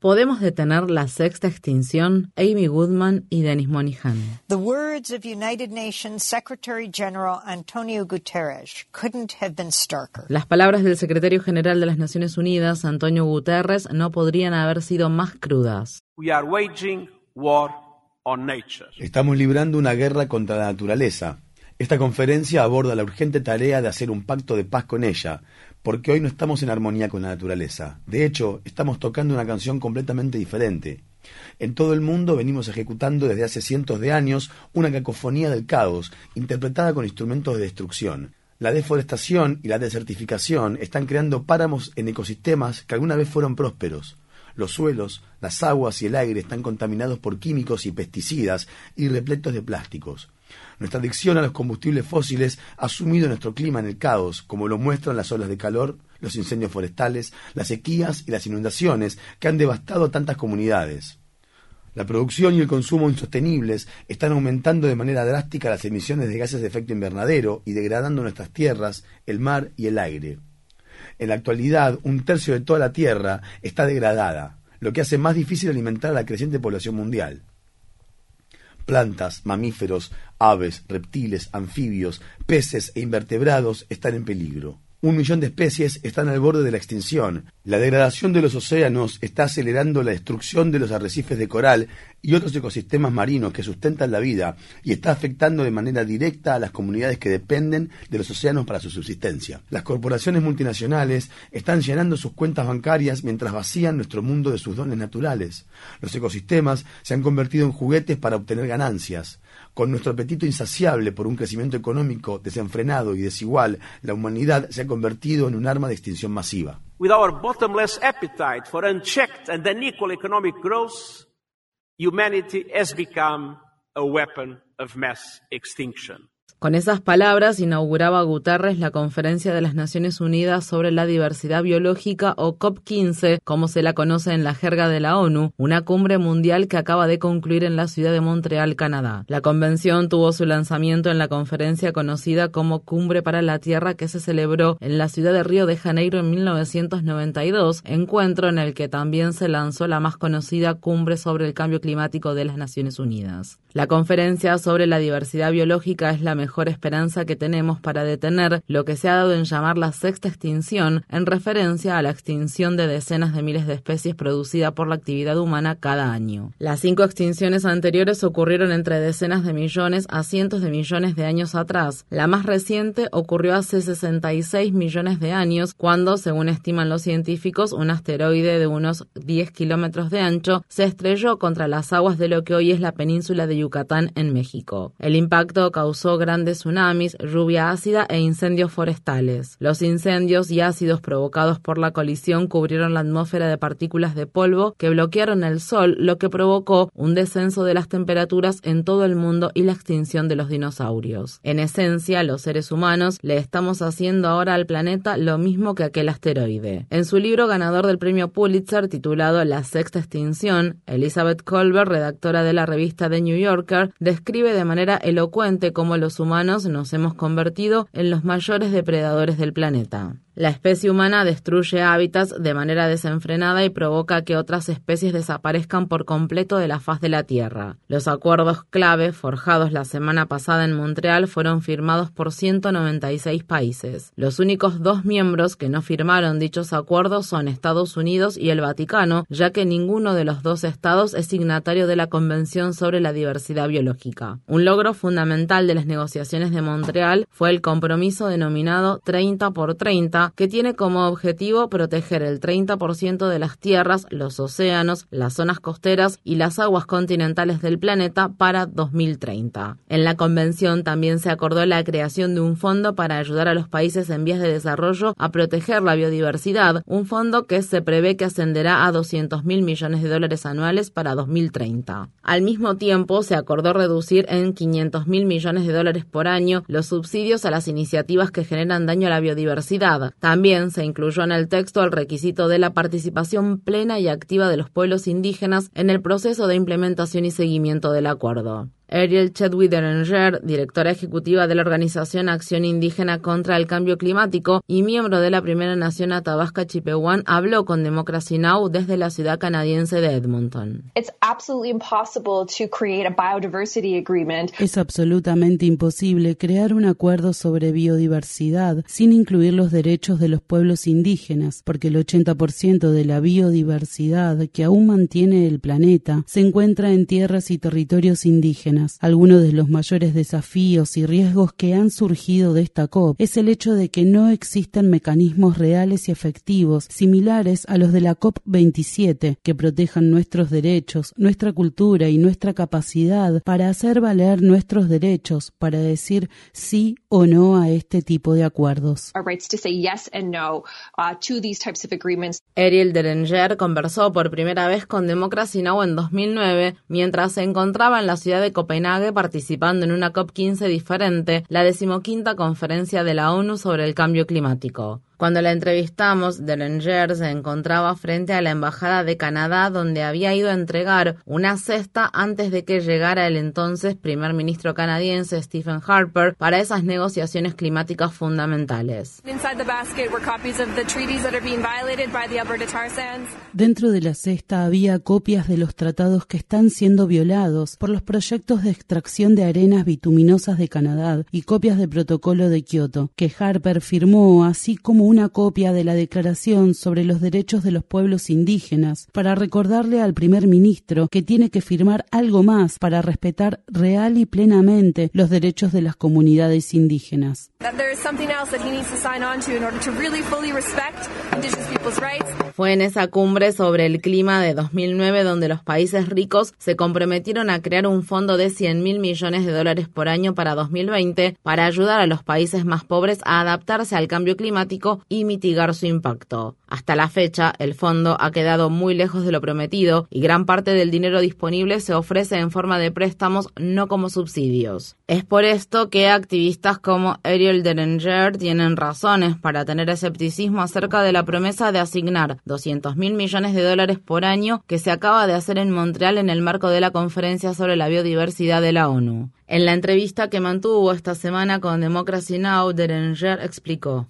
¿Podemos detener la sexta extinción? Amy Goodman y Dennis Monihan. The words of United Nations Secretary General Antonio Guterres couldn't have been starker. Las palabras del secretario general de las Naciones Unidas, Antonio Guterres, no podrían haber sido más crudas. We are waging war on nature. Estamos librando una guerra contra la naturaleza. Esta conferencia aborda la urgente tarea de hacer un pacto de paz con ella, porque hoy no estamos en armonía con la naturaleza. De hecho, estamos tocando una canción completamente diferente. En todo el mundo venimos ejecutando desde hace cientos de años una cacofonía del caos, interpretada con instrumentos de destrucción. La deforestación y la desertificación están creando páramos en ecosistemas que alguna vez fueron prósperos. Los suelos, las aguas y el aire están contaminados por químicos y pesticidas y repletos de plásticos. Nuestra adicción a los combustibles fósiles ha sumido nuestro clima en el caos, como lo muestran las olas de calor, los incendios forestales, las sequías y las inundaciones que han devastado tantas comunidades. La producción y el consumo insostenibles están aumentando de manera drástica las emisiones de gases de efecto invernadero y degradando nuestras tierras, el mar y el aire. En la actualidad, un tercio de toda la Tierra está degradada, lo que hace más difícil alimentar a la creciente población mundial. Plantas, mamíferos, aves, reptiles, anfibios, peces e invertebrados están en peligro. Un millón de especies están al borde de la extinción. La degradación de los océanos está acelerando la destrucción de los arrecifes de coral y otros ecosistemas marinos que sustentan la vida y está afectando de manera directa a las comunidades que dependen de los océanos para su subsistencia. Las corporaciones multinacionales están llenando sus cuentas bancarias mientras vacían nuestro mundo de sus dones naturales. Los ecosistemas se han convertido en juguetes para obtener ganancias. Con nuestro apetito insaciable por un crecimiento económico desenfrenado y desigual, la humanidad se ha convertido en un arma de extinción masiva. With our bottomless appetite for unchecked and unequal economic growth, humanity has become a weapon of mass extinction. Con esas palabras inauguraba Guterres la Conferencia de las Naciones Unidas sobre la Diversidad Biológica o COP15, como se la conoce en la jerga de la ONU, una cumbre mundial que acaba de concluir en la ciudad de Montreal, Canadá. La convención tuvo su lanzamiento en la conferencia conocida como Cumbre para la Tierra que se celebró en la ciudad de Río de Janeiro en 1992, encuentro en el que también se lanzó la más conocida Cumbre sobre el Cambio Climático de las Naciones Unidas. La conferencia sobre la diversidad biológica es la mejor esperanza que tenemos para detener lo que se ha dado en llamar la sexta extinción, en referencia a la extinción de decenas de miles de especies producida por la actividad humana cada año. Las cinco extinciones anteriores ocurrieron entre decenas de millones a cientos de millones de años atrás. La más reciente ocurrió hace 66 millones de años, cuando, según estiman los científicos, un asteroide de unos 10 kilómetros de ancho se estrelló contra las aguas de lo que hoy es la península de Yucatán en México. El impacto causó grandes tsunamis, lluvia ácida e incendios forestales. Los incendios y ácidos provocados por la colisión cubrieron la atmósfera de partículas de polvo que bloquearon el sol, lo que provocó un descenso de las temperaturas en todo el mundo y la extinción de los dinosaurios. En esencia, los seres humanos le estamos haciendo ahora al planeta lo mismo que aquel asteroide. En su libro ganador del premio Pulitzer titulado La sexta extinción, Elizabeth Colbert, redactora de la revista The New Yorker, describe de manera elocuente cómo los humanos nos hemos convertido en los mayores depredadores del planeta. La especie humana destruye hábitats de manera desenfrenada y provoca que otras especies desaparezcan por completo de la faz de la Tierra. Los acuerdos clave forjados la semana pasada en Montreal fueron firmados por 196 países. Los únicos dos miembros que no firmaron dichos acuerdos son Estados Unidos y el Vaticano, ya que ninguno de los dos estados es signatario de la Convención sobre la Diversidad Biológica. Un logro fundamental de las negociaciones de Montreal fue el compromiso denominado 30 por 30 que tiene como objetivo proteger el 30% de las tierras, los océanos, las zonas costeras y las aguas continentales del planeta para 2030. En la convención también se acordó la creación de un fondo para ayudar a los países en vías de desarrollo a proteger la biodiversidad, un fondo que se prevé que ascenderá a 200 mil millones de dólares anuales para 2030. Al mismo tiempo, se acordó reducir en 500 mil millones de dólares por año los subsidios a las iniciativas que generan daño a la biodiversidad, también se incluyó en el texto el requisito de la participación plena y activa de los pueblos indígenas en el proceso de implementación y seguimiento del acuerdo. Ariel Chadwick Deranger, directora ejecutiva de la organización Acción Indígena contra el Cambio Climático y miembro de la Primera Nación Athabasca Chipewyan, habló con Democracy Now! desde la ciudad canadiense de Edmonton. Es absolutamente imposible crear un acuerdo sobre biodiversidad sin incluir los derechos de los pueblos indígenas, porque el 80% de la biodiversidad que aún mantiene el planeta se encuentra en tierras y territorios indígenas. Algunos de los mayores desafíos y riesgos que han surgido de esta COP es el hecho de que no existen mecanismos reales y efectivos similares a los de la COP 27 que protejan nuestros derechos, nuestra cultura y nuestra capacidad para hacer valer nuestros derechos, para decir sí o no a este tipo de acuerdos. Ariel Derenger conversó por primera vez con Democracy Now! en 2009 mientras se encontraba en la ciudad de Copenhague participando en una COP15 diferente, la decimoquinta conferencia de la ONU sobre el cambio climático. Cuando la entrevistamos, Delenger se encontraba frente a la Embajada de Canadá donde había ido a entregar una cesta antes de que llegara el entonces primer ministro canadiense Stephen Harper para esas negociaciones climáticas fundamentales. Dentro de la cesta había copias de los tratados que están siendo violados por los proyectos de extracción de arenas bituminosas de Canadá y copias del protocolo de Kioto, que Harper firmó así como una copia de la Declaración sobre los Derechos de los Pueblos Indígenas para recordarle al primer ministro que tiene que firmar algo más para respetar real y plenamente los derechos de las comunidades indígenas. Fue en esa cumbre sobre el clima de 2009 donde los países ricos se comprometieron a crear un fondo de 100 mil millones de dólares por año para 2020 para ayudar a los países más pobres a adaptarse al cambio climático y mitigar su impacto. Hasta la fecha, el fondo ha quedado muy lejos de lo prometido y gran parte del dinero disponible se ofrece en forma de préstamos, no como subsidios. Es por esto que activistas como Ariel Derenger tienen razones para tener escepticismo acerca de la promesa de asignar 200 mil millones de dólares por año que se acaba de hacer en Montreal en el marco de la conferencia sobre la biodiversidad de la ONU. En la entrevista que mantuvo esta semana con Democracy Now, Derenger explicó.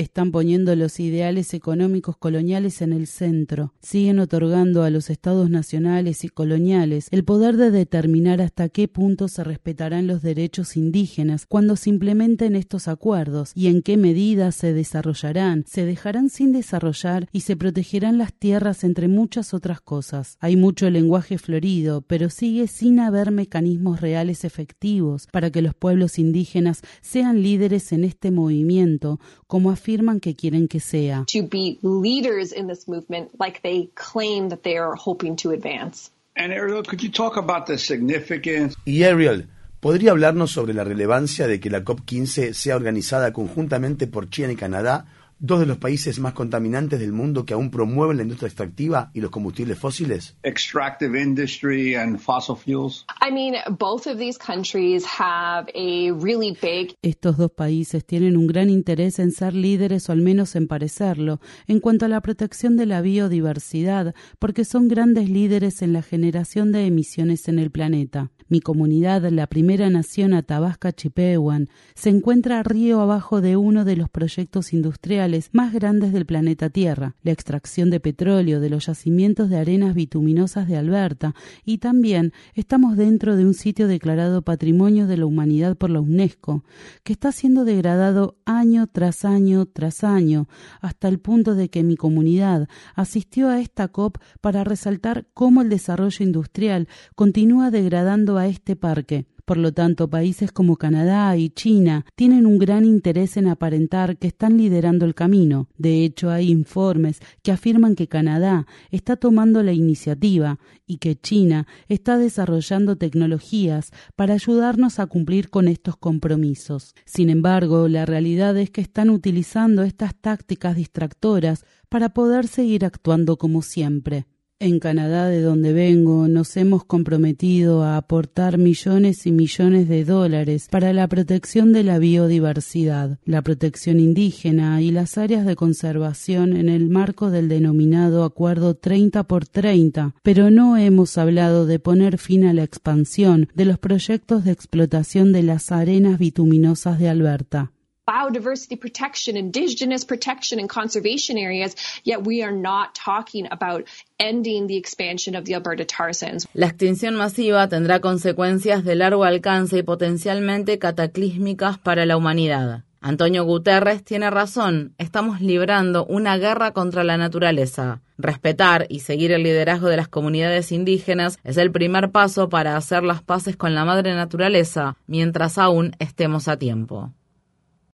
Están poniendo los ideales económicos coloniales en el centro. Siguen otorgando a los estados nacionales y coloniales el poder de determinar hasta qué punto se respetarán los derechos indígenas cuando se implementen estos acuerdos y en qué medida se desarrollarán, se dejarán sin desarrollar y se protegerán las tierras entre muchas otras cosas. Hay mucho lenguaje florido, pero sigue sin haber mecanismos reales efectivos para que los pueblos indígenas sean líderes en este movimiento, como afirman que quieren que sea. To be leaders in this movement like they claim that they are hoping to advance. And Ariel, could you talk about the significance? Y Ariel, ¿podría hablarnos sobre la relevancia de que la COP15 sea organizada conjuntamente por China y Canadá dos de los países más contaminantes del mundo que aún promueven la industria extractiva y los combustibles fósiles? Extractive industry and fossil fuels. I mean, both of these countries have a really big Estos dos países tienen un gran interés en ser líderes o al menos en parecerlo en cuanto a la protección de la biodiversidad, porque son grandes líderes en la generación de emisiones en el planeta. Mi comunidad, la primera nación Athabasca Chipewyan, se encuentra río abajo de uno de los proyectos industriales más grandes del planeta Tierra, la extracción de petróleo de los yacimientos de arenas bituminosas de Alberta, y también estamos dentro de un sitio declarado Patrimonio de la Humanidad por la UNESCO, que está siendo degradado año tras año tras año, hasta el punto de que mi comunidad asistió a esta COP para resaltar cómo el desarrollo industrial continúa degradando a este parque. Por lo tanto, países como Canadá y China tienen un gran interés en aparentar que están liderando el camino. De hecho, hay informes que afirman que Canadá está tomando la iniciativa y que China está desarrollando tecnologías para ayudarnos a cumplir con estos compromisos. Sin embargo, la realidad es que están utilizando estas tácticas distractoras para poder seguir actuando como siempre. En Canadá, de donde vengo, nos hemos comprometido a aportar millones y millones de dólares para la protección de la biodiversidad, la protección indígena y las áreas de conservación en el marco del denominado Acuerdo 30 por 30, pero no hemos hablado de poner fin a la expansión de los proyectos de explotación de las arenas bituminosas de Alberta biodiversity protection, indigenous protection, and conservation areas, yet we are not talking about ending the expansion of the Alberta tar sands. La extinción masiva tendrá consecuencias de largo alcance y potencialmente cataclísmicas para la humanidad. Antonio Guterres tiene razón, estamos librando una guerra contra la naturaleza. Respetar y seguir el liderazgo de las comunidades indígenas es el primer paso para hacer las paces con la madre naturaleza mientras aún estemos a tiempo.